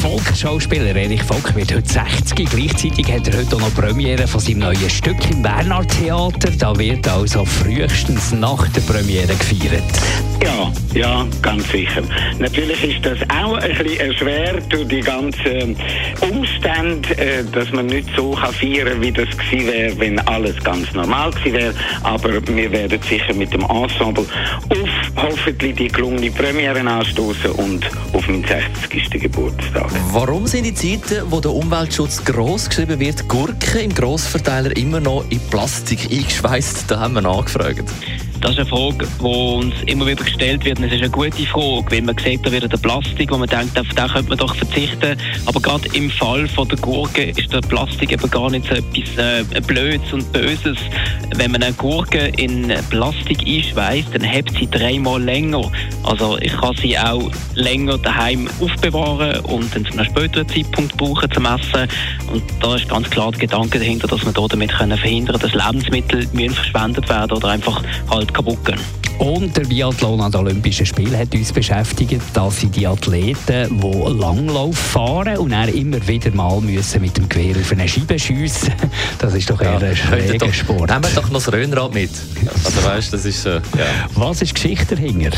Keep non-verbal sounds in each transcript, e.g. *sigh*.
Volksschauspieler Erich Volk wird heute 60. Gleichzeitig hat er heute auch noch Premiere von seinem neuen Stück im Bernhard Theater. Da wird also frühestens nach der Premiere gefeiert. Ja, ja, ganz sicher. Natürlich ist das auch ein bisschen erschwert durch die ganzen Umstände, äh, dass man nicht so feiern kann, wie das gewesen wäre, wenn alles ganz normal gewesen wäre. Aber wir werden sicher mit dem Ensemble auf hoffentlich die gelungene Premiere anstoßen und auf meinen 60. Geburtstag. Warum sind die Zeiten, wo der Umweltschutz gross geschrieben wird, Gurken im Grossverteiler immer noch in Plastik eingeschweißt? Da haben wir nachgefragt. Das ist eine Frage, die uns immer wieder gestellt wird. Und es ist eine gute Frage, weil man sieht da wieder den Plastik, wo man denkt, auf den könnte man doch verzichten. Aber gerade im Fall von der Gurke ist der Plastik eben gar nicht so etwas äh, Blödes und Böses. Wenn man eine Gurke in Plastik einschweißt, dann hebt sie dreimal länger. Also ich kann sie auch länger daheim aufbewahren und dann zu einem späteren Zeitpunkt brauchen zum Essen. Und da ist ganz klar der Gedanke dahinter, dass wir damit können verhindern können, dass Lebensmittel müssen verschwendet werden oder einfach halt kaputt gehen. Und der Biathlon an den Olympischen Spielen hat uns beschäftigt. Das sind die Athleten, die Langlauf fahren und dann immer wieder mal müssen mit dem Gewehr auf eine Scheibe schiessen. *laughs* Das ist doch eher ein schräger Sport. Nehmen wir doch noch das Röhnrad mit. Also weißt, das ist äh, ja. Was ist die Geschichte dahinter?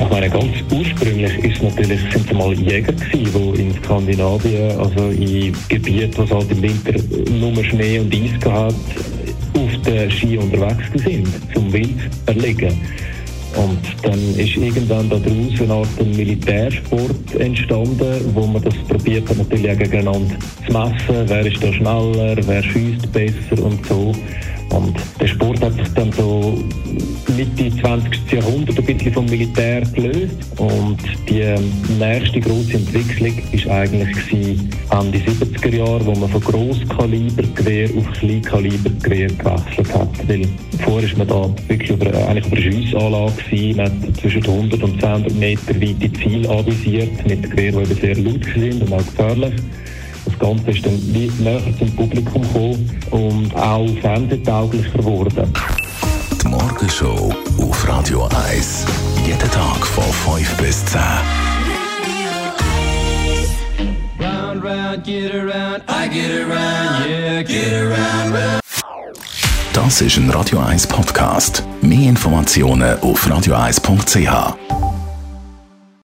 Ich meine, ganz ursprünglich ist natürlich, sind es mal Jäger gewesen, die in Skandinavien, also in Gebieten, wo es halt im Winter nur Schnee und Eis gehabt, auf den Ski unterwegs sind, zum Wild erlegen. Und dann ist irgendwann daraus eine Art Militärsport entstanden, wo man das probiert hat, natürlich auch gegeneinander zu messen. Wer ist da schneller, wer schießt besser und so. Und hat sich dann so Mitte 20. Jahrhundert ein bisschen vom Militär gelöst. Und die nächste große Entwicklung war eigentlich Ende 70er Jahre, wo man von Grosskalibergewehr auf Kleinkalibergewehr gewechselt hat. Weil vorher war man da wirklich über, eigentlich über eine Schiessanlage gewesen. Man hat zwischen 100 und 200 Meter weite Ziele anvisiert mit Gewehren, die sehr laut sind und auch gefährlich. Das Ganze ist dann wie näher zum Publikum gekommen und auch fernsehtauglicher geworden. Die Morgenshow auf Radio 1. Jeden Tag von 5 bis 10. Round, round, get around, I get around, yeah, get around, round. Das ist ein Radio 1 Podcast. Mehr Informationen auf radio1.ch.